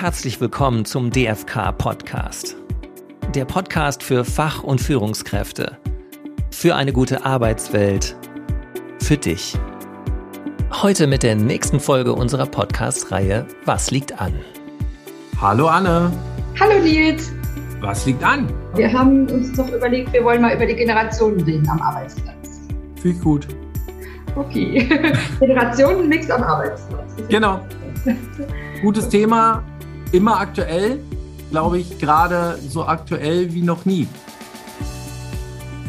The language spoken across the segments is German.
herzlich willkommen zum DFK Podcast. Der Podcast für Fach- und Führungskräfte. Für eine gute Arbeitswelt. Für dich. Heute mit der nächsten Folge unserer Podcast-Reihe Was liegt an? Hallo Anne. Hallo Nils. Was liegt an? Wir haben uns doch überlegt, wir wollen mal über die Generationen reden am Arbeitsplatz. Viel gut. Okay. Generationenmix am Arbeitsplatz. Genau. Gutes Thema, immer aktuell, glaube ich, gerade so aktuell wie noch nie.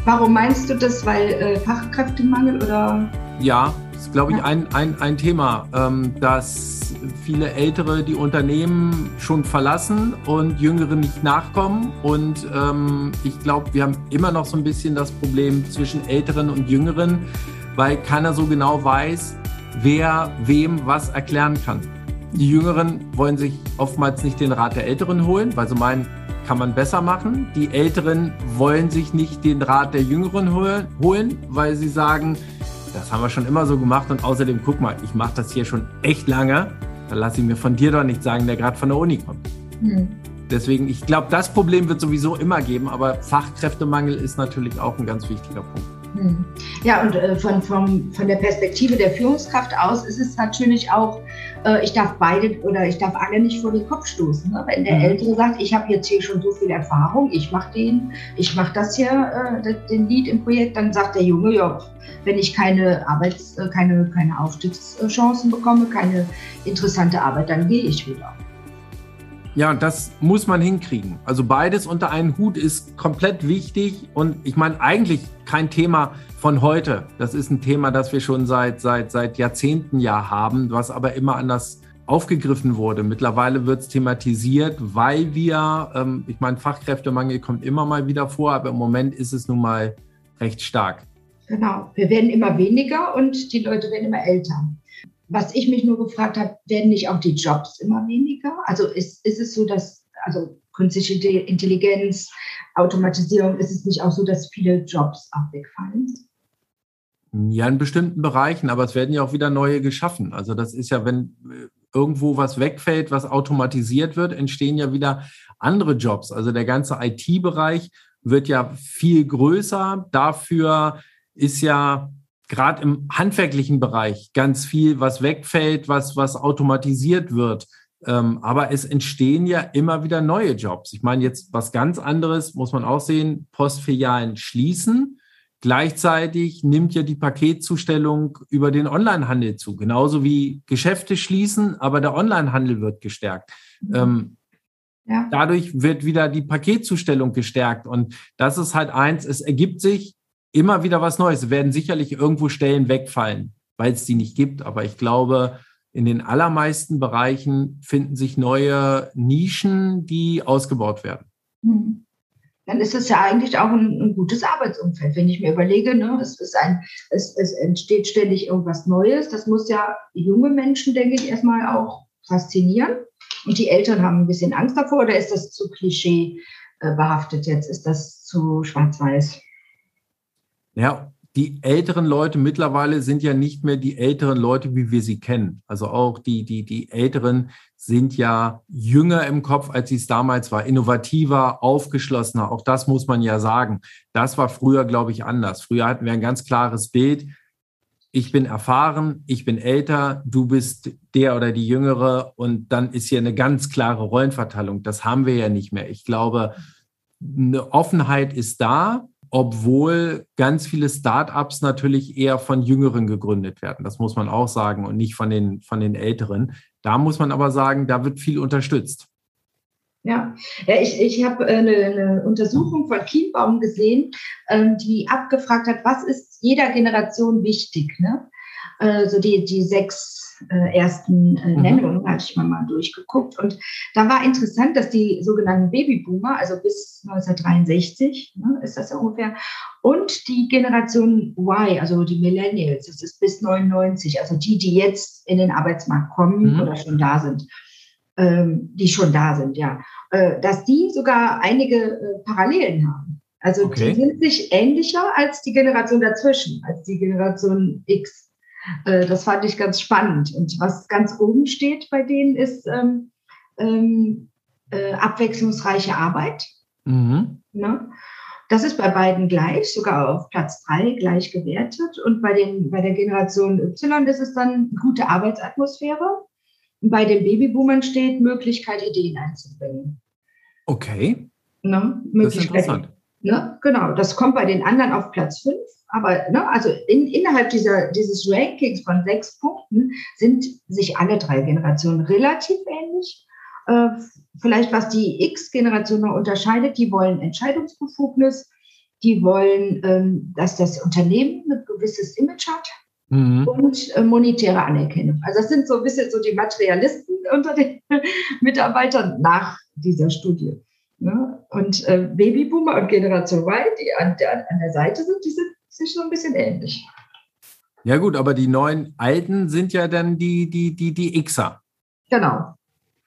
Warum meinst du das? Weil äh, Fachkräftemangel oder? Ja, das ist, glaube ich, ein, ein, ein Thema, ähm, dass viele Ältere die Unternehmen schon verlassen und Jüngere nicht nachkommen. Und ähm, ich glaube, wir haben immer noch so ein bisschen das Problem zwischen Älteren und Jüngeren, weil keiner so genau weiß, wer wem was erklären kann. Die Jüngeren wollen sich oftmals nicht den Rat der Älteren holen, weil sie meinen, kann man besser machen. Die Älteren wollen sich nicht den Rat der Jüngeren holen, weil sie sagen, das haben wir schon immer so gemacht und außerdem, guck mal, ich mache das hier schon echt lange. Da lasse ich mir von dir doch nicht sagen, der gerade von der Uni kommt. Hm. Deswegen, ich glaube, das Problem wird sowieso immer geben, aber Fachkräftemangel ist natürlich auch ein ganz wichtiger Punkt. Hm. Ja, und äh, von, von, von der Perspektive der Führungskraft aus ist es natürlich auch, äh, ich darf beide oder ich darf alle nicht vor den Kopf stoßen. Ne? Wenn der mhm. Ältere sagt, ich habe jetzt hier schon so viel Erfahrung, ich mache den, ich mache das hier, äh, den Lied im Projekt, dann sagt der Junge, ja, wenn ich keine Arbeits-, äh, keine, keine Aufstiegschancen bekomme, keine interessante Arbeit, dann gehe ich wieder. Ja, das muss man hinkriegen. Also beides unter einen Hut ist komplett wichtig und ich meine eigentlich kein Thema von heute. Das ist ein Thema, das wir schon seit seit seit Jahrzehnten ja haben, was aber immer anders aufgegriffen wurde. Mittlerweile wird es thematisiert, weil wir, ähm, ich meine, Fachkräftemangel kommt immer mal wieder vor, aber im Moment ist es nun mal recht stark. Genau, wir werden immer weniger und die Leute werden immer älter. Was ich mich nur gefragt habe, werden nicht auch die Jobs immer weniger? Also ist, ist es so, dass, also künstliche Intelligenz, Automatisierung, ist es nicht auch so, dass viele Jobs auch wegfallen? Ja, in bestimmten Bereichen, aber es werden ja auch wieder neue geschaffen. Also das ist ja, wenn äh, irgendwo was wegfällt, was automatisiert wird, entstehen ja wieder andere Jobs. Also der ganze IT-Bereich wird ja viel größer. Dafür ist ja gerade im handwerklichen Bereich ganz viel, was wegfällt, was, was automatisiert wird. Ähm, aber es entstehen ja immer wieder neue Jobs. Ich meine, jetzt was ganz anderes muss man auch sehen, Postfilialen schließen. Gleichzeitig nimmt ja die Paketzustellung über den Onlinehandel zu, genauso wie Geschäfte schließen, aber der Onlinehandel wird gestärkt. Mhm. Ähm, ja. Dadurch wird wieder die Paketzustellung gestärkt. Und das ist halt eins, es ergibt sich immer wieder was Neues. Es werden sicherlich irgendwo Stellen wegfallen, weil es die nicht gibt. Aber ich glaube, in den allermeisten Bereichen finden sich neue Nischen, die ausgebaut werden. Hm. Dann ist es ja eigentlich auch ein, ein gutes Arbeitsumfeld, wenn ich mir überlege, ne, es, ein, es, es entsteht ständig irgendwas Neues. Das muss ja junge Menschen, denke ich, erstmal auch faszinieren. Und die Eltern haben ein bisschen Angst davor, oder ist das zu klischee äh, behaftet jetzt? Ist das zu schwarz-weiß? Ja, die älteren Leute mittlerweile sind ja nicht mehr die älteren Leute, wie wir sie kennen. Also auch die, die, die Älteren sind ja jünger im Kopf, als sie es damals war, innovativer, aufgeschlossener. Auch das muss man ja sagen. Das war früher, glaube ich, anders. Früher hatten wir ein ganz klares Bild. Ich bin erfahren, ich bin älter, du bist der oder die Jüngere und dann ist hier eine ganz klare Rollenverteilung. Das haben wir ja nicht mehr. Ich glaube, eine Offenheit ist da, obwohl ganz viele Startups natürlich eher von Jüngeren gegründet werden. Das muss man auch sagen und nicht von den, von den Älteren. Da muss man aber sagen, da wird viel unterstützt. Ja, ja ich, ich habe eine, eine Untersuchung von Kienbaum gesehen, ähm, die abgefragt hat, was ist jeder Generation wichtig? Ne? Also die, die sechs äh, ersten äh, mhm. Nennungen, hatte ich mal, mal durchgeguckt. Und da war interessant, dass die sogenannten Babyboomer, also bis 1963 ne, ist das ja ungefähr, und die Generation Y, also die Millennials, das ist bis 99, also die, die jetzt in den Arbeitsmarkt kommen mhm. oder schon da sind, ähm, die schon da sind, ja, äh, dass die sogar einige äh, Parallelen haben. Also okay. die sind sich ähnlicher als die Generation dazwischen, als die Generation X. Äh, das fand ich ganz spannend. Und was ganz oben steht bei denen ist, ähm, ähm, äh, abwechslungsreiche Arbeit. Mhm. Ne? Das ist bei beiden gleich, sogar auf Platz drei gleich gewertet. Und bei, den, bei der Generation Y ist es dann gute Arbeitsatmosphäre. Und bei den Babyboomern steht Möglichkeit, Ideen einzubringen. Okay. Ne? Das ist interessant. Ne? Genau, das kommt bei den anderen auf Platz fünf. Aber ne, also in, innerhalb dieser, dieses Rankings von sechs Punkten sind sich alle drei Generationen relativ ähnlich. Äh, vielleicht was die X-Generation noch unterscheidet, die wollen Entscheidungsbefugnis, die wollen, ähm, dass das Unternehmen ein gewisses Image hat mhm. und äh, monetäre Anerkennung. Also das sind so ein bisschen so die Materialisten unter den Mitarbeitern nach dieser Studie. Ne? Und äh, Babyboomer und Generation Y, die an der, an der Seite sind, die sind sich so ein bisschen ähnlich. Ja gut, aber die neuen Alten sind ja dann die, die, die, die Xer. Genau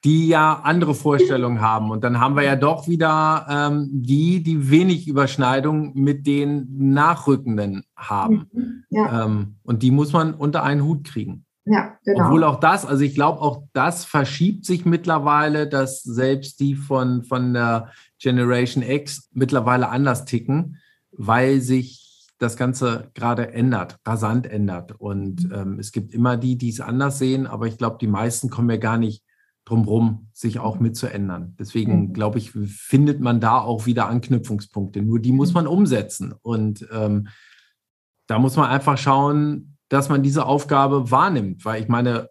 die ja andere Vorstellungen haben. Und dann haben wir ja doch wieder ähm, die, die wenig Überschneidung mit den Nachrückenden haben. Mhm, ja. Ähm, und die muss man unter einen Hut kriegen. Ja, genau. Obwohl auch das, also ich glaube, auch das verschiebt sich mittlerweile, dass selbst die von, von der Generation X mittlerweile anders ticken, weil sich das Ganze gerade ändert, rasant ändert. Und mhm. ähm, es gibt immer die, die es anders sehen, aber ich glaube, die meisten kommen ja gar nicht drumherum sich auch mitzuändern. Deswegen mhm. glaube ich, findet man da auch wieder Anknüpfungspunkte. Nur die muss mhm. man umsetzen. Und ähm, da muss man einfach schauen, dass man diese Aufgabe wahrnimmt. Weil ich meine,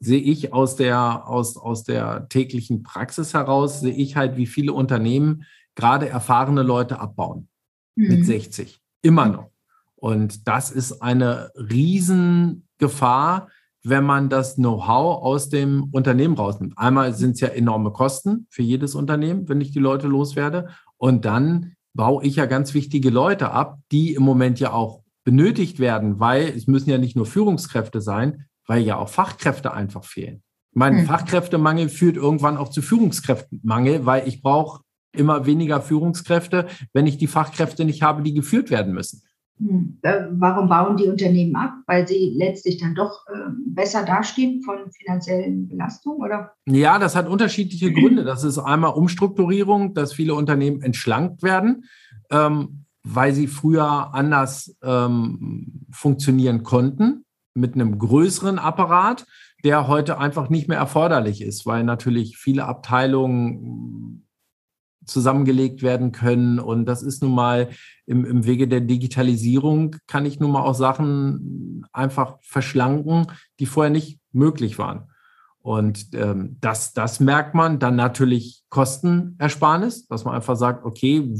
sehe ich aus der, aus, aus der täglichen Praxis heraus, sehe ich halt, wie viele Unternehmen gerade erfahrene Leute abbauen. Mhm. Mit 60. Immer noch. Und das ist eine Riesengefahr, wenn man das Know-how aus dem Unternehmen rausnimmt. Einmal sind es ja enorme Kosten für jedes Unternehmen, wenn ich die Leute loswerde. Und dann baue ich ja ganz wichtige Leute ab, die im Moment ja auch benötigt werden, weil es müssen ja nicht nur Führungskräfte sein, weil ja auch Fachkräfte einfach fehlen. Mein hm. Fachkräftemangel führt irgendwann auch zu Führungskräftemangel, weil ich brauche immer weniger Führungskräfte, wenn ich die Fachkräfte nicht habe, die geführt werden müssen. Hm. Äh, warum bauen die Unternehmen ab? Weil sie letztlich dann doch ähm, besser dastehen von finanziellen Belastungen, oder? Ja, das hat unterschiedliche Gründe. Das ist einmal Umstrukturierung, dass viele Unternehmen entschlankt werden, ähm, weil sie früher anders ähm, funktionieren konnten mit einem größeren Apparat, der heute einfach nicht mehr erforderlich ist, weil natürlich viele Abteilungen zusammengelegt werden können. Und das ist nun mal im, im Wege der Digitalisierung, kann ich nun mal auch Sachen einfach verschlanken, die vorher nicht möglich waren. Und ähm, das, das merkt man dann natürlich Kostenersparnis, dass man einfach sagt, okay,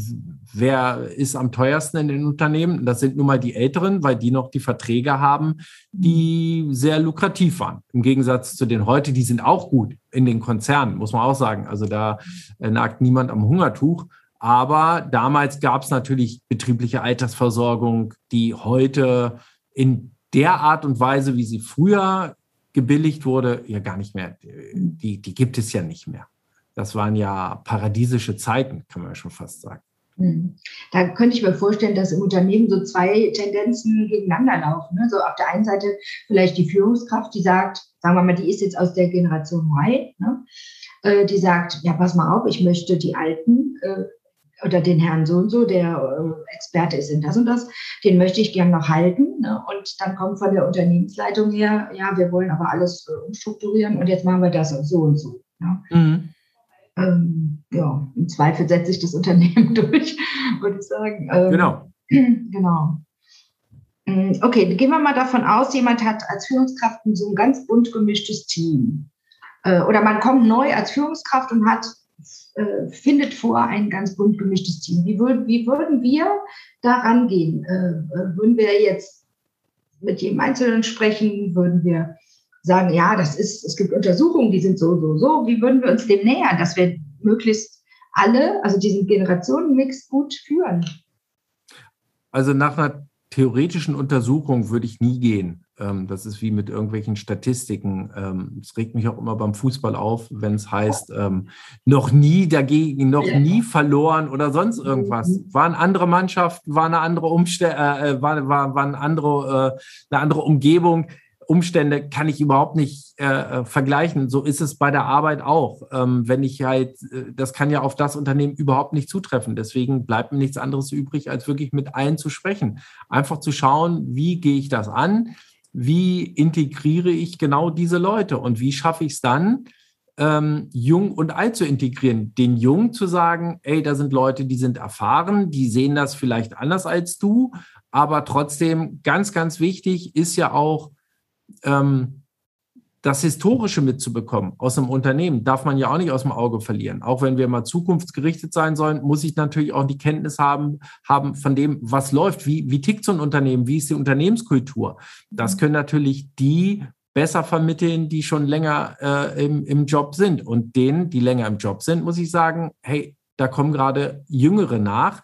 wer ist am teuersten in den Unternehmen? Das sind nun mal die Älteren, weil die noch die Verträge haben, die sehr lukrativ waren. Im Gegensatz zu den heute, die sind auch gut in den Konzernen, muss man auch sagen. Also da nagt niemand am Hungertuch. Aber damals gab es natürlich betriebliche Altersversorgung, die heute in der Art und Weise, wie sie früher gebilligt wurde, ja gar nicht mehr. Die, die gibt es ja nicht mehr. Das waren ja paradiesische Zeiten, kann man ja schon fast sagen. Hm. Da könnte ich mir vorstellen, dass im Unternehmen so zwei Tendenzen gegeneinander laufen. Ne? So auf der einen Seite vielleicht die Führungskraft, die sagt, sagen wir mal, die ist jetzt aus der Generation Y, ne? Äh, die sagt, ja, pass mal auf, ich möchte die Alten äh, oder den Herrn so und so, der äh, Experte ist in das und das, den möchte ich gern noch halten. Ne? Und dann kommt von der Unternehmensleitung her, ja, wir wollen aber alles äh, umstrukturieren und jetzt machen wir das so und so. Ja. Mhm. Ähm, ja, im Zweifel setzt sich das Unternehmen durch, würde ich sagen. Ähm, genau. Genau. Mm, okay, gehen wir mal davon aus, jemand hat als Führungskraft so ein ganz bunt gemischtes Team. Äh, oder man kommt neu als Führungskraft und hat äh, findet vor ein ganz bunt gemischtes Team. Wie, würd, wie würden wir da rangehen? Äh, äh, würden wir jetzt mit jedem Einzelnen sprechen? Würden wir sagen, ja, das ist, es gibt Untersuchungen, die sind so, so, so. Wie würden wir uns dem nähern, dass wir möglichst alle, also diesen Generationenmix gut führen? Also nach einer theoretischen Untersuchung würde ich nie gehen. Ähm, das ist wie mit irgendwelchen Statistiken. Ähm, es regt mich auch immer beim Fußball auf, wenn es heißt, ähm, noch nie dagegen, noch nie verloren oder sonst irgendwas. Mhm. War eine andere Mannschaft, war eine andere Umstell äh, äh, war, war, war eine andere, äh, eine andere Umgebung. Umstände kann ich überhaupt nicht äh, äh, vergleichen. So ist es bei der Arbeit auch. Ähm, wenn ich halt, äh, das kann ja auf das Unternehmen überhaupt nicht zutreffen. Deswegen bleibt mir nichts anderes übrig, als wirklich mit allen zu sprechen. Einfach zu schauen, wie gehe ich das an? Wie integriere ich genau diese Leute? Und wie schaffe ich es dann, ähm, jung und alt zu integrieren? Den Jungen zu sagen, ey, da sind Leute, die sind erfahren, die sehen das vielleicht anders als du, aber trotzdem ganz, ganz wichtig ist ja auch, ähm, das Historische mitzubekommen aus einem Unternehmen, darf man ja auch nicht aus dem Auge verlieren. Auch wenn wir mal zukunftsgerichtet sein sollen, muss ich natürlich auch die Kenntnis haben, haben von dem, was läuft. Wie, wie tickt so ein Unternehmen? Wie ist die Unternehmenskultur? Das können natürlich die besser vermitteln, die schon länger äh, im, im Job sind. Und denen, die länger im Job sind, muss ich sagen, hey, da kommen gerade Jüngere nach.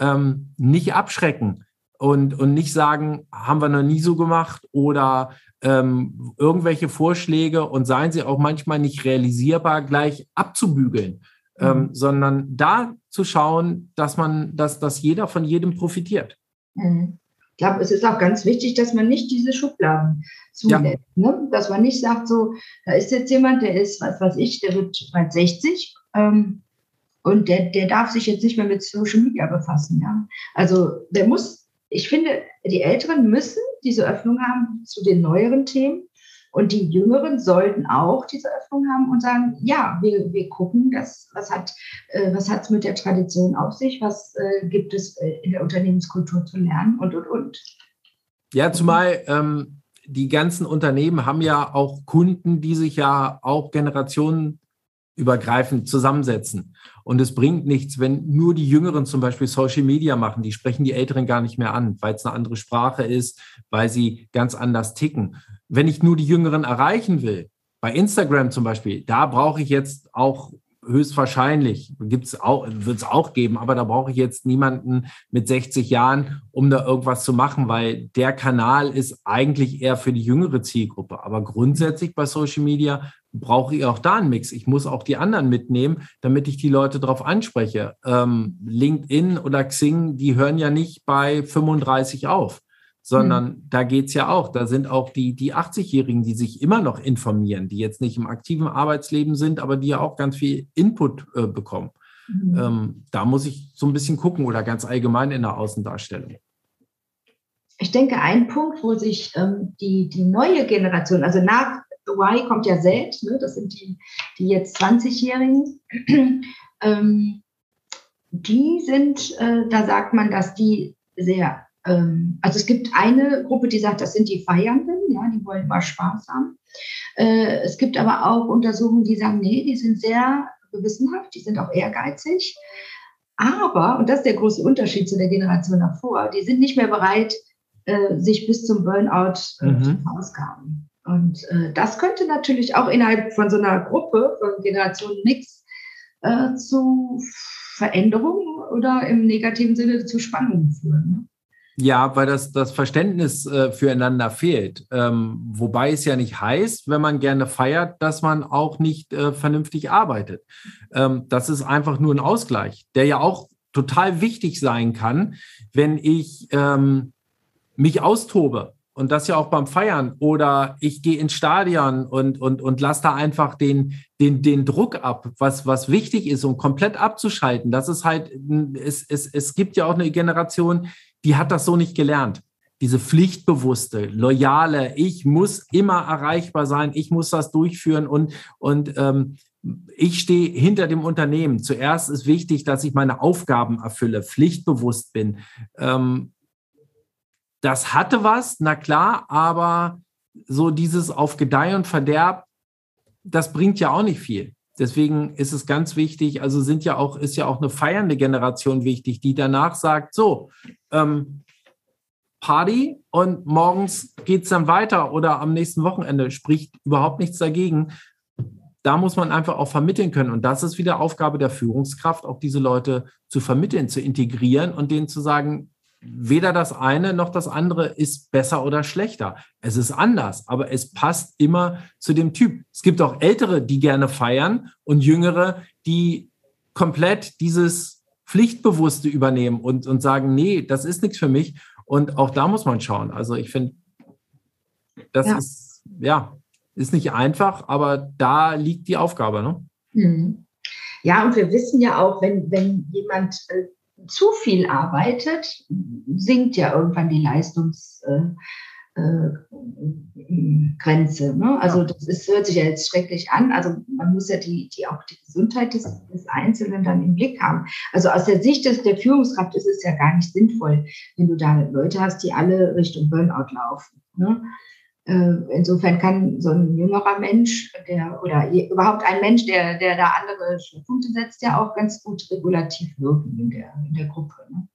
Ähm, nicht abschrecken und, und nicht sagen, haben wir noch nie so gemacht oder ähm, irgendwelche Vorschläge und seien sie auch manchmal nicht realisierbar, gleich abzubügeln, mhm. ähm, sondern da zu schauen, dass man, dass, dass jeder von jedem profitiert. Mhm. Ich glaube, es ist auch ganz wichtig, dass man nicht diese Schubladen zulässt. Ja. Ne? Dass man nicht sagt, so, da ist jetzt jemand, der ist, was weiß ich, der wird bald 60 ähm, und der, der darf sich jetzt nicht mehr mit Social Media befassen. Ja? Also der muss ich finde, die Älteren müssen diese Öffnung haben zu den neueren Themen. Und die Jüngeren sollten auch diese Öffnung haben und sagen, ja, wir, wir gucken, das, was hat äh, mit der Tradition auf sich, was äh, gibt es äh, in der Unternehmenskultur zu lernen und, und, und. Ja, zumal ähm, die ganzen Unternehmen haben ja auch Kunden, die sich ja auch generationenübergreifend zusammensetzen. Und es bringt nichts, wenn nur die Jüngeren zum Beispiel Social Media machen. Die sprechen die Älteren gar nicht mehr an, weil es eine andere Sprache ist, weil sie ganz anders ticken. Wenn ich nur die Jüngeren erreichen will, bei Instagram zum Beispiel, da brauche ich jetzt auch höchstwahrscheinlich, gibt's auch, wird es auch geben, aber da brauche ich jetzt niemanden mit 60 Jahren, um da irgendwas zu machen, weil der Kanal ist eigentlich eher für die jüngere Zielgruppe. Aber grundsätzlich bei Social Media brauche ich auch da einen Mix. Ich muss auch die anderen mitnehmen, damit ich die Leute darauf anspreche. Ähm, LinkedIn oder Xing, die hören ja nicht bei 35 auf sondern mhm. da geht es ja auch. Da sind auch die, die 80-Jährigen, die sich immer noch informieren, die jetzt nicht im aktiven Arbeitsleben sind, aber die ja auch ganz viel Input äh, bekommen. Mhm. Ähm, da muss ich so ein bisschen gucken oder ganz allgemein in der Außendarstellung. Ich denke, ein Punkt, wo sich ähm, die, die neue Generation, also nach Y kommt ja Z, ne, das sind die, die jetzt 20-Jährigen, ähm, die sind, äh, da sagt man, dass die sehr also es gibt eine Gruppe, die sagt, das sind die Feiernden, ja, die wollen immer Spaß haben. Äh, es gibt aber auch Untersuchungen, die sagen, nee, die sind sehr gewissenhaft, die sind auch ehrgeizig. Aber, und das ist der große Unterschied zu der Generation davor, die sind nicht mehr bereit, äh, sich bis zum Burnout äh, mhm. zu verausgaben. Und das könnte natürlich auch innerhalb von so einer Gruppe von Generation Mix zu Veränderungen oder im negativen Sinne zu Spannungen führen. Ja, weil das, das Verständnis äh, füreinander fehlt. Ähm, wobei es ja nicht heißt, wenn man gerne feiert, dass man auch nicht äh, vernünftig arbeitet. Ähm, das ist einfach nur ein Ausgleich, der ja auch total wichtig sein kann, wenn ich ähm, mich austobe. Und das ja auch beim Feiern. Oder ich gehe ins Stadion und, und, und lasse da einfach den, den, den Druck ab, was, was wichtig ist, um komplett abzuschalten. Das ist halt, es, es, es gibt ja auch eine Generation, die hat das so nicht gelernt. Diese pflichtbewusste, loyale, ich muss immer erreichbar sein, ich muss das durchführen und, und ähm, ich stehe hinter dem Unternehmen. Zuerst ist wichtig, dass ich meine Aufgaben erfülle, pflichtbewusst bin. Ähm, das hatte was, na klar, aber so dieses auf Gedeih und Verderb, das bringt ja auch nicht viel. Deswegen ist es ganz wichtig, also sind ja auch, ist ja auch eine feiernde Generation wichtig, die danach sagt, so, ähm, Party und morgens geht es dann weiter oder am nächsten Wochenende spricht überhaupt nichts dagegen. Da muss man einfach auch vermitteln können. Und das ist wieder Aufgabe der Führungskraft, auch diese Leute zu vermitteln, zu integrieren und denen zu sagen, weder das eine noch das andere ist besser oder schlechter. Es ist anders, aber es passt immer zu dem Typ. Es gibt auch Ältere, die gerne feiern und Jüngere, die komplett dieses Pflichtbewusste übernehmen und, und sagen, nee, das ist nichts für mich. Und auch da muss man schauen. Also ich finde, Das ja. ist, ja, ist nicht einfach, aber da liegt die Aufgabe. Ne? Mhm. Ja, und wir wissen ja auch, wenn, wenn jemand äh, zu viel arbeitet, sinkt ja irgendwann die Leistungs. Äh, Grenze. Ne? Also das ist, hört sich ja jetzt schrecklich an. Also man muss ja die, die auch die Gesundheit des, des Einzelnen dann im Blick haben. Also aus der Sicht des, der Führungskraft ist es ja gar nicht sinnvoll, wenn du da Leute hast, die alle Richtung Burnout laufen. Ne? Äh, insofern kann so ein jüngerer Mensch, der oder überhaupt ein Mensch, der, der da andere Punkte setzt, ja auch ganz gut regulativ wirken in der, in der Gruppe. Ne?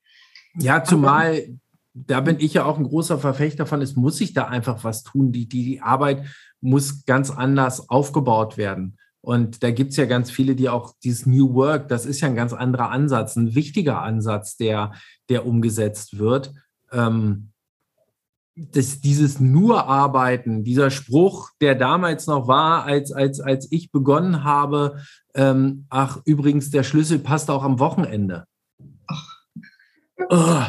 Ja, zumal da bin ich ja auch ein großer Verfechter von, es muss sich da einfach was tun. Die, die, Arbeit muss ganz anders aufgebaut werden. Und da gibt es ja ganz viele, die auch dieses New Work, das ist ja ein ganz anderer Ansatz, ein wichtiger Ansatz, der, der umgesetzt wird. Ähm, das, dieses nur Arbeiten, dieser Spruch, der damals noch war, als, als, als ich begonnen habe, ähm, ach, übrigens, der Schlüssel passt auch am Wochenende. Oh,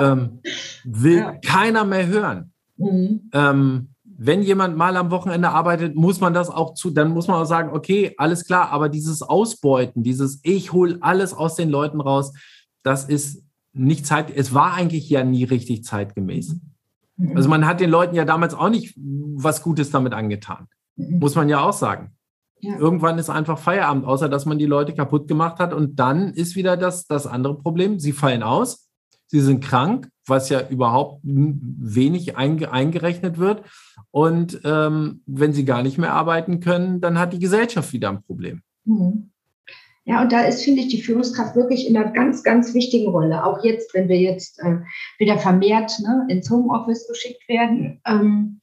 ähm, will ja. keiner mehr hören. Mhm. Ähm, wenn jemand mal am Wochenende arbeitet, muss man das auch zu, dann muss man auch sagen, okay, alles klar, aber dieses Ausbeuten, dieses Ich hole alles aus den Leuten raus, das ist nicht zeit, es war eigentlich ja nie richtig zeitgemäß. Mhm. Also man hat den Leuten ja damals auch nicht was Gutes damit angetan. Mhm. Muss man ja auch sagen. Ja. Irgendwann ist einfach Feierabend, außer dass man die Leute kaputt gemacht hat. Und dann ist wieder das, das andere Problem. Sie fallen aus sie sind krank, was ja überhaupt wenig einge eingerechnet wird. Und ähm, wenn sie gar nicht mehr arbeiten können, dann hat die Gesellschaft wieder ein Problem. Mhm. Ja, und da ist, finde ich, die Führungskraft wirklich in einer ganz, ganz wichtigen Rolle. Auch jetzt, wenn wir jetzt äh, wieder vermehrt ne, ins Homeoffice geschickt werden. Ähm,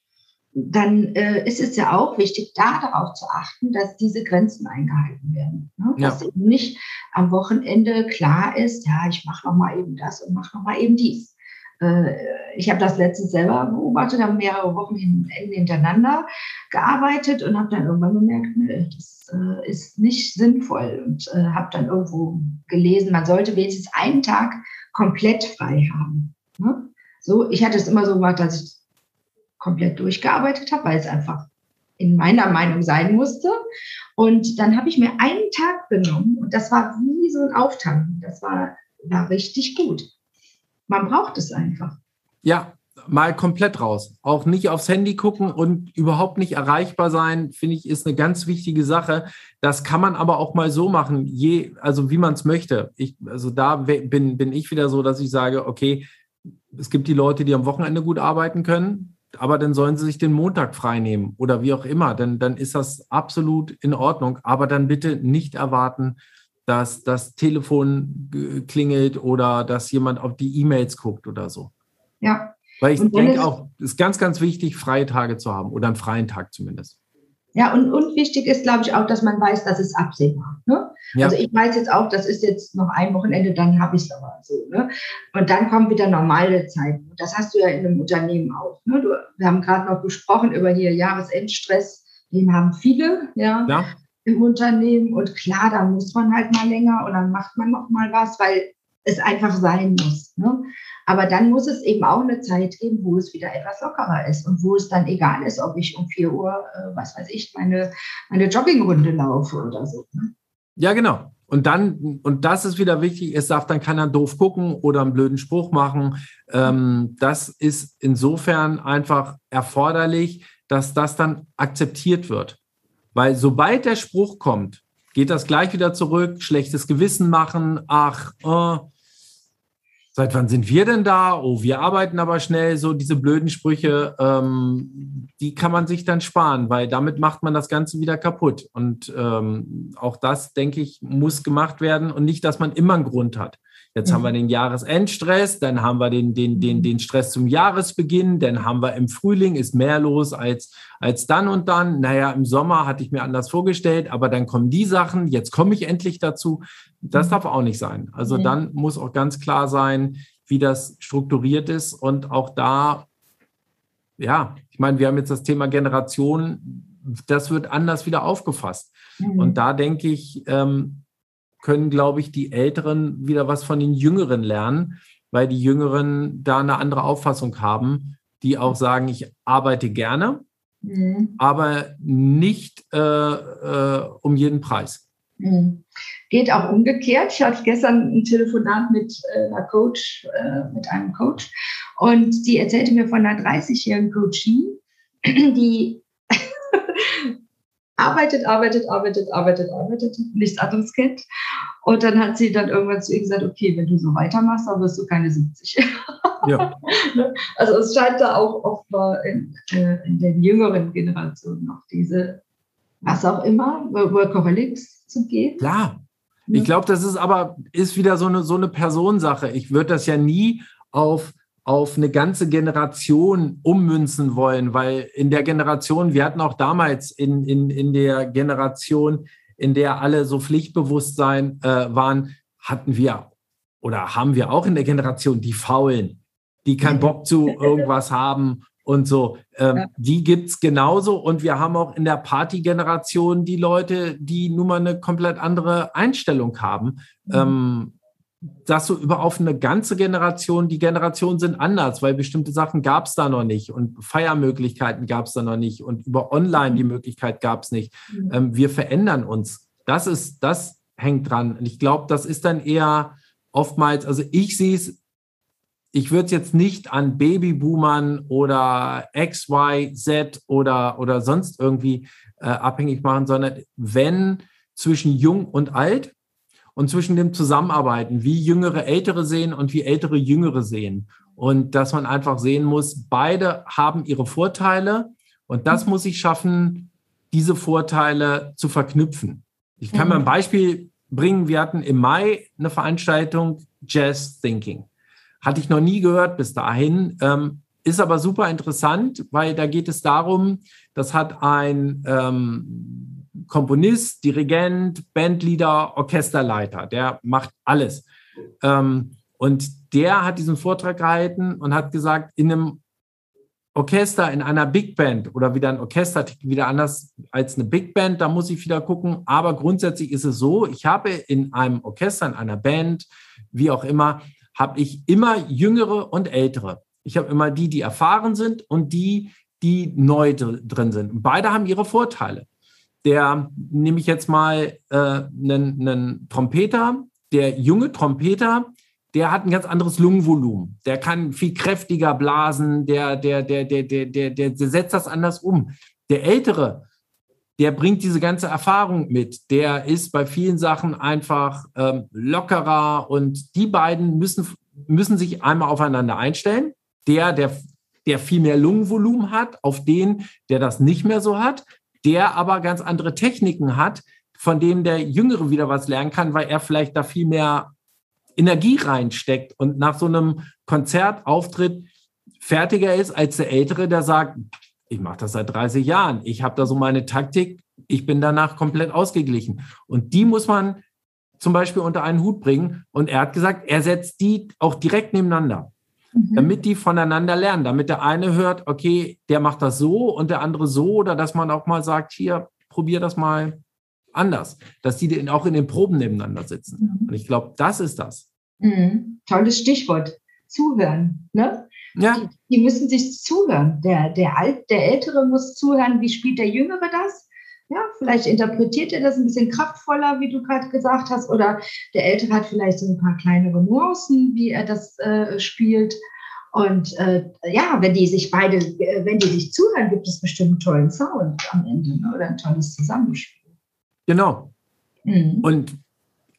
dann äh, ist es ja auch wichtig, da darauf zu achten, dass diese Grenzen eingehalten werden. Ne? Ja. Dass eben nicht am Wochenende klar ist, ja, ich mache noch mal eben das und mache noch mal eben dies. Äh, ich habe das letztens selber beobachtet, habe mehrere Wochen hintereinander gearbeitet und habe dann irgendwann gemerkt, nee, das äh, ist nicht sinnvoll und äh, habe dann irgendwo gelesen, man sollte wenigstens einen Tag komplett frei haben. Ne? So, ich hatte es immer so gemacht, dass ich komplett durchgearbeitet habe, weil es einfach in meiner Meinung sein musste. Und dann habe ich mir einen Tag genommen und das war wie so ein Auftanken. Das war, war richtig gut. Man braucht es einfach. Ja, mal komplett raus. Auch nicht aufs Handy gucken und überhaupt nicht erreichbar sein, finde ich, ist eine ganz wichtige Sache. Das kann man aber auch mal so machen, je, also wie man es möchte. Ich, also da bin, bin ich wieder so, dass ich sage, okay, es gibt die Leute, die am Wochenende gut arbeiten können aber dann sollen sie sich den Montag frei nehmen oder wie auch immer, dann, dann ist das absolut in Ordnung. Aber dann bitte nicht erwarten, dass das Telefon klingelt oder dass jemand auf die E-Mails guckt oder so. Ja. Weil ich denke auch, es ist ganz, ganz wichtig, freie Tage zu haben oder einen freien Tag zumindest. Ja, und, und wichtig ist, glaube ich, auch, dass man weiß, dass es absehbar. Ne? Ja. Also ich weiß jetzt auch, das ist jetzt noch ein Wochenende, dann habe ich es aber so. Ne? Und dann kommen wieder normale Zeiten. Das hast du ja in einem Unternehmen auch. Ne? Du, wir haben gerade noch gesprochen über hier Jahresendstress, den haben viele ja, ja, im Unternehmen. Und klar, da muss man halt mal länger und dann macht man noch mal was, weil es einfach sein muss. Ne? Aber dann muss es eben auch eine Zeit geben, wo es wieder etwas lockerer ist und wo es dann egal ist, ob ich um 4 Uhr, äh, was weiß ich, meine, meine Joggingrunde laufe oder so. Ne? Ja, genau. Und dann, und das ist wieder wichtig, es darf dann keiner doof gucken oder einen blöden Spruch machen. Ähm, das ist insofern einfach erforderlich, dass das dann akzeptiert wird. Weil sobald der Spruch kommt, geht das gleich wieder zurück, schlechtes Gewissen machen, ach, oh, seit wann sind wir denn da? Oh, wir arbeiten aber schnell. So diese blöden Sprüche, ähm, die kann man sich dann sparen, weil damit macht man das Ganze wieder kaputt. Und ähm, auch das, denke ich, muss gemacht werden und nicht, dass man immer einen Grund hat. Jetzt mhm. haben wir den Jahresendstress, dann haben wir den, den, den, den Stress zum Jahresbeginn, dann haben wir im Frühling ist mehr los als, als dann und dann. Naja, im Sommer hatte ich mir anders vorgestellt, aber dann kommen die Sachen, jetzt komme ich endlich dazu. Das darf auch nicht sein. Also mhm. dann muss auch ganz klar sein, wie das strukturiert ist und auch da, ja, ich meine, wir haben jetzt das Thema Generation, das wird anders wieder aufgefasst. Mhm. Und da denke ich, ähm, können, glaube ich, die Älteren wieder was von den Jüngeren lernen, weil die Jüngeren da eine andere Auffassung haben. die auch sagen, ich arbeite gerne, mhm. aber nicht äh, äh, um jeden Preis. Mhm. Geht auch umgekehrt. Ich hatte gestern ein Telefonat mit äh, einer Coach, äh, mit einem Coach, und die erzählte mir von einer 30-jährigen Coachie, die arbeitet, arbeitet, arbeitet, arbeitet, arbeitet, nichts anderes kennt. Und dann hat sie dann irgendwann zu ihr gesagt, okay, wenn du so weitermachst, dann wirst du keine 70. Ja. Ne? also es scheint da auch mal in, äh, in den jüngeren Generationen noch diese, was auch immer, Workaholics zu geben. Klar. Ich glaube, das ist aber ist wieder so eine, so eine Personensache. Ich würde das ja nie auf auf eine ganze Generation ummünzen wollen, weil in der Generation, wir hatten auch damals in, in, in der Generation, in der alle so Pflichtbewusstsein äh, waren, hatten wir oder haben wir auch in der Generation die Faulen, die keinen Bock zu irgendwas haben und so. Ähm, ja. Die gibt es genauso. Und wir haben auch in der Party-Generation die Leute, die nun mal eine komplett andere Einstellung haben. Mhm. Ähm, sagst du über auf eine ganze Generation, die Generationen sind anders, weil bestimmte Sachen gab es da noch nicht und Feiermöglichkeiten gab es da noch nicht und über Online die Möglichkeit gab es nicht. Mhm. Ähm, wir verändern uns. Das ist, das hängt dran. Und ich glaube, das ist dann eher oftmals, also ich sehe es, ich würde es jetzt nicht an Babyboomern oder X, Y, Z oder, oder sonst irgendwie äh, abhängig machen, sondern wenn zwischen jung und alt, und zwischen dem Zusammenarbeiten, wie Jüngere Ältere sehen und wie Ältere Jüngere sehen. Und dass man einfach sehen muss, beide haben ihre Vorteile und das muss ich schaffen, diese Vorteile zu verknüpfen. Ich kann mhm. mal ein Beispiel bringen. Wir hatten im Mai eine Veranstaltung Jazz Thinking. Hatte ich noch nie gehört bis dahin. Ähm, ist aber super interessant, weil da geht es darum, das hat ein ähm, Komponist, Dirigent, Bandleader, Orchesterleiter. Der macht alles. Ähm, und der hat diesen Vortrag gehalten und hat gesagt, in einem Orchester, in einer Big Band oder wieder ein Orchester wieder anders als eine Big Band, da muss ich wieder gucken. Aber grundsätzlich ist es so, ich habe in einem Orchester, in einer Band, wie auch immer, habe ich immer Jüngere und Ältere. Ich habe immer die, die erfahren sind und die, die neu drin sind. Beide haben ihre Vorteile der, nehme ich jetzt mal äh, einen, einen Trompeter, der junge Trompeter, der hat ein ganz anderes Lungenvolumen. Der kann viel kräftiger blasen, der, der, der, der, der, der, der, der setzt das anders um. Der Ältere, der bringt diese ganze Erfahrung mit. Der ist bei vielen Sachen einfach ähm, lockerer und die beiden müssen, müssen sich einmal aufeinander einstellen. Der, der, der viel mehr Lungenvolumen hat, auf den, der das nicht mehr so hat der aber ganz andere Techniken hat, von dem der Jüngere wieder was lernen kann, weil er vielleicht da viel mehr Energie reinsteckt und nach so einem Konzertauftritt fertiger ist als der Ältere, der sagt, ich mache das seit 30 Jahren, ich habe da so meine Taktik, ich bin danach komplett ausgeglichen. Und die muss man zum Beispiel unter einen Hut bringen. Und er hat gesagt, er setzt die auch direkt nebeneinander mhm. damit die voneinander lernen, damit der eine hört, okay, der macht das so und der andere so, oder dass man auch mal sagt, hier, probier das mal anders, dass die auch in den Proben nebeneinander sitzen. Mhm. Und ich glaube, das ist das. Mhm. Tolles Stichwort. Zuhören. Ne? Ja. Die, die, müssen sich zuhören. Der, der, Alt, der Ältere muss zuhören, wie spielt der Jüngere das? Ja, vielleicht interpretiert er das ein bisschen kraftvoller, wie du gerade gesagt hast, oder der Ältere hat vielleicht so ein paar kleinere Nuancen, wie er das äh, spielt. Und äh, ja, wenn die sich beide, äh, wenn die sich zuhören, gibt es bestimmt einen tollen Sound am Ende ne? oder ein tolles Zusammenspiel. Genau. Mhm. Und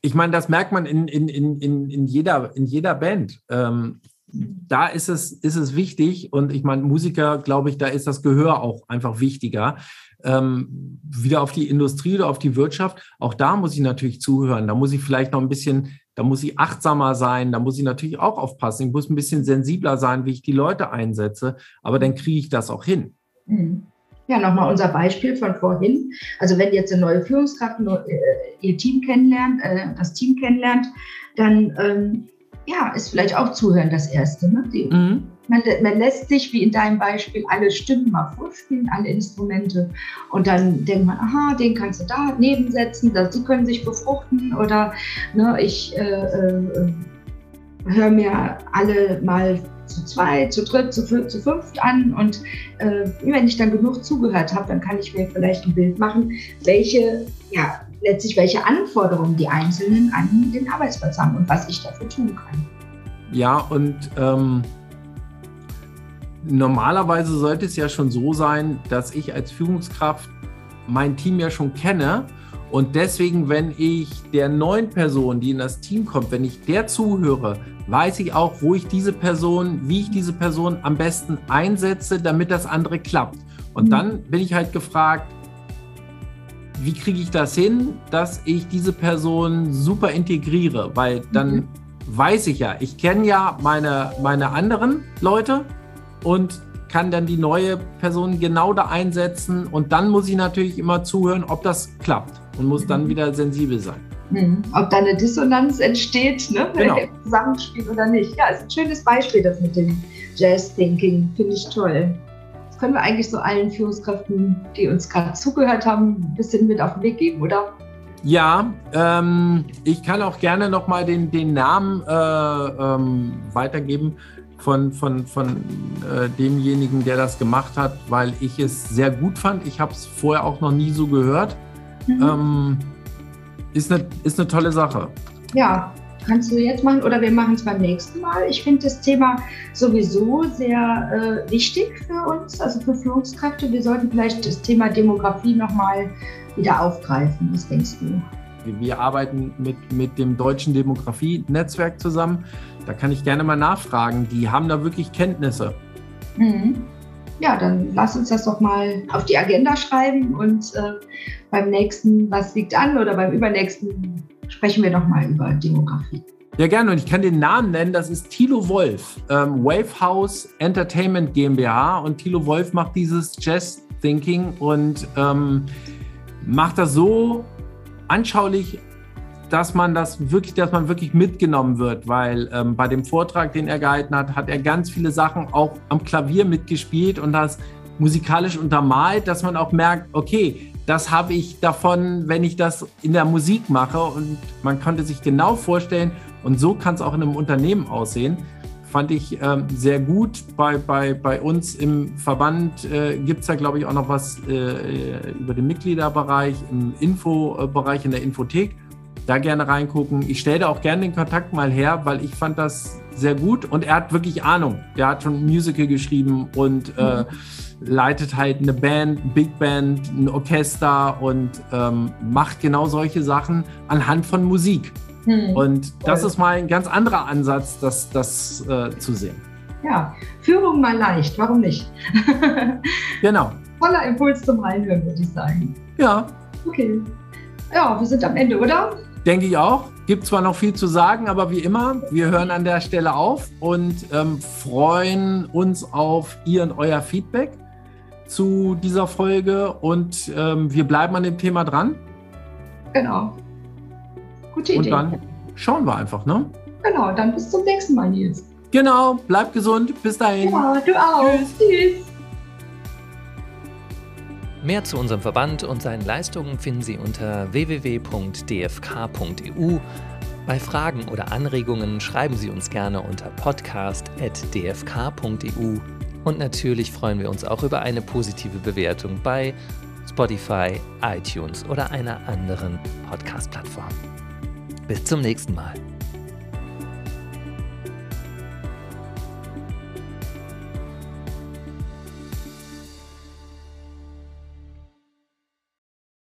ich meine, das merkt man in, in, in, in, jeder, in jeder Band. Ähm, da ist es, ist es wichtig und ich meine, Musiker, glaube ich, da ist das Gehör auch einfach wichtiger ähm, wieder auf die Industrie oder auf die Wirtschaft, auch da muss ich natürlich zuhören. Da muss ich vielleicht noch ein bisschen, da muss ich achtsamer sein, da muss ich natürlich auch aufpassen. Ich muss ein bisschen sensibler sein, wie ich die Leute einsetze, aber dann kriege ich das auch hin. Mhm. Ja, nochmal unser Beispiel von vorhin. Also wenn jetzt eine neue Führungskraft äh, ihr Team kennenlernt, äh, das Team kennenlernt, dann ähm, ja, ist vielleicht auch Zuhören das Erste. Ne? Die, mhm. Man, man, lässt sich, wie in deinem Beispiel, alle Stimmen mal vorspielen, alle Instrumente. Und dann denkt man, aha, den kannst du da nebensetzen, dass die können sich befruchten. Oder ne, ich äh, äh, höre mir alle mal zu zweit, zu dritt, zu, vier, zu fünft an. Und äh, wenn ich dann genug zugehört habe, dann kann ich mir vielleicht ein Bild machen, welche, ja, letztlich welche Anforderungen die Einzelnen an den Arbeitsplatz haben und was ich dafür tun kann. Ja, und ähm, normalerweise sollte es ja schon so sein, dass ich als Führungskraft mein Team ja schon kenne. Und deswegen, wenn ich der neuen Person, die in das Team kommt, wenn ich der zuhöre, weiß ich auch, wo ich diese Person, wie ich diese Person am besten einsetze, damit das andere klappt. Und mhm. dann bin ich halt gefragt, wie kriege ich das hin, dass ich diese Person super integriere? Weil dann mhm. weiß ich ja, ich kenne ja meine, meine anderen Leute und kann dann die neue Person genau da einsetzen und dann muss ich natürlich immer zuhören, ob das klappt und muss dann mhm. wieder sensibel sein. Mhm. Ob da eine Dissonanz entsteht, ne? wenn genau. ihr zusammenspielt oder nicht. Ja, ist ein schönes Beispiel, das mit dem Jazz-Thinking. Finde ich toll. Das können wir eigentlich so allen Führungskräften, die uns gerade zugehört haben, ein bisschen mit auf den Weg geben, oder? Ja, ähm, ich kann auch gerne nochmal den, den Namen äh, ähm, weitergeben von, von, von äh, demjenigen, der das gemacht hat, weil ich es sehr gut fand. Ich habe es vorher auch noch nie so gehört. Mhm. Ähm, ist, eine, ist eine tolle Sache. Ja, kannst du jetzt machen oder wir machen es beim nächsten Mal. Ich finde das Thema sowieso sehr äh, wichtig für uns, also für Führungskräfte. Wir sollten vielleicht das Thema Demografie nochmal wieder aufgreifen. Was denkst du? Wir arbeiten mit, mit dem Deutschen Demografie-Netzwerk zusammen. Da kann ich gerne mal nachfragen. Die haben da wirklich Kenntnisse. Mhm. Ja, dann lass uns das doch mal auf die Agenda schreiben und äh, beim nächsten, was liegt an oder beim übernächsten, sprechen wir doch mal über Demografie. Ja, gerne. Und ich kann den Namen nennen. Das ist Thilo Wolf, ähm, Wave House Entertainment GmbH. Und Thilo Wolf macht dieses Jazz Thinking und ähm, macht das so anschaulich dass man das wirklich, dass man wirklich mitgenommen wird, weil ähm, bei dem Vortrag, den er gehalten hat, hat er ganz viele Sachen auch am Klavier mitgespielt und das musikalisch untermalt, dass man auch merkt, okay, das habe ich davon, wenn ich das in der Musik mache und man konnte sich genau vorstellen und so kann es auch in einem Unternehmen aussehen. Fand ich ähm, sehr gut. Bei, bei, bei uns im Verband äh, gibt es da, glaube ich, auch noch was äh, über den Mitgliederbereich, im Infobereich, in der Infothek da gerne reingucken. Ich stelle da auch gerne den Kontakt mal her, weil ich fand das sehr gut und er hat wirklich Ahnung. Der hat schon Musical geschrieben und äh, leitet halt eine Band, Big Band, ein Orchester und ähm, macht genau solche Sachen anhand von Musik. Hm. Und das ist mal ein ganz anderer Ansatz, das, das äh, zu sehen. Ja, Führung mal leicht, warum nicht? genau. Voller Impuls zum Reinhören, würde ich sagen. Ja. Okay. Ja, wir sind am Ende, oder? Denke ich auch. Gibt zwar noch viel zu sagen, aber wie immer, wir hören an der Stelle auf und ähm, freuen uns auf Ihr und euer Feedback zu dieser Folge und ähm, wir bleiben an dem Thema dran. Genau. Gute Idee. Und dann schauen wir einfach, ne? Genau, dann bis zum nächsten Mal, Nils. Genau, bleib gesund. Bis dahin. Ja, du auch. Tschüss. Tschüss. Mehr zu unserem Verband und seinen Leistungen finden Sie unter www.dfk.eu. Bei Fragen oder Anregungen schreiben Sie uns gerne unter podcast.dfk.eu. Und natürlich freuen wir uns auch über eine positive Bewertung bei Spotify, iTunes oder einer anderen Podcast-Plattform. Bis zum nächsten Mal.